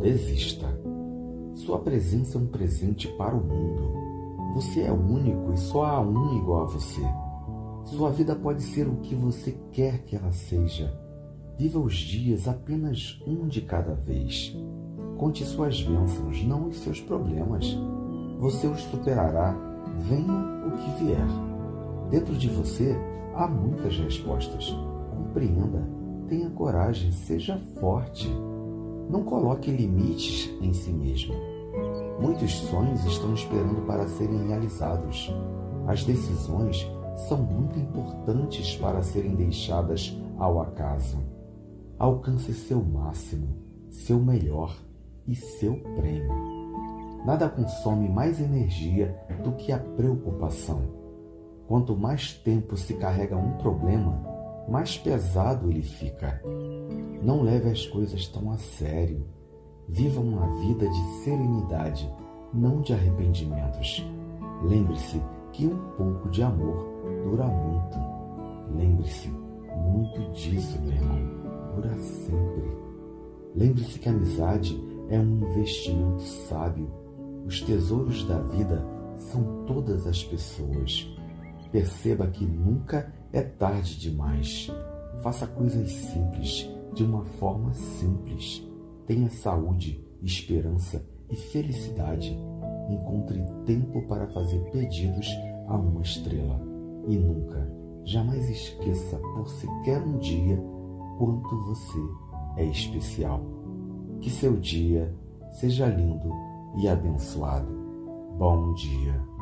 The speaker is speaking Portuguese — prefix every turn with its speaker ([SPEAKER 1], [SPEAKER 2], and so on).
[SPEAKER 1] desista. Sua presença é um presente para o mundo. Você é único e só há um igual a você. Sua vida pode ser o que você quer que ela seja. Viva os dias apenas um de cada vez. Conte suas bênçãos, não os seus problemas. Você os superará, venha o que vier. Dentro de você há muitas respostas. Compreenda, tenha coragem, seja forte. Não coloque limites em si mesmo. Muitos sonhos estão esperando para serem realizados. As decisões são muito importantes para serem deixadas ao acaso. Alcance seu máximo, seu melhor e seu prêmio. Nada consome mais energia do que a preocupação. Quanto mais tempo se carrega um problema, mais pesado ele fica. Não leve as coisas tão a sério. Viva uma vida de serenidade, não de arrependimentos. Lembre-se que um pouco de amor dura muito. Lembre-se muito disso, meu irmão. Dura sempre. Lembre-se que a amizade é um investimento sábio. Os tesouros da vida são todas as pessoas. Perceba que nunca é tarde demais. Faça coisas simples, de uma forma simples. Tenha saúde, esperança e felicidade. Encontre tempo para fazer pedidos a uma estrela. E nunca, jamais esqueça por sequer um dia quanto você é especial. Que seu dia seja lindo e abençoado. Bom dia.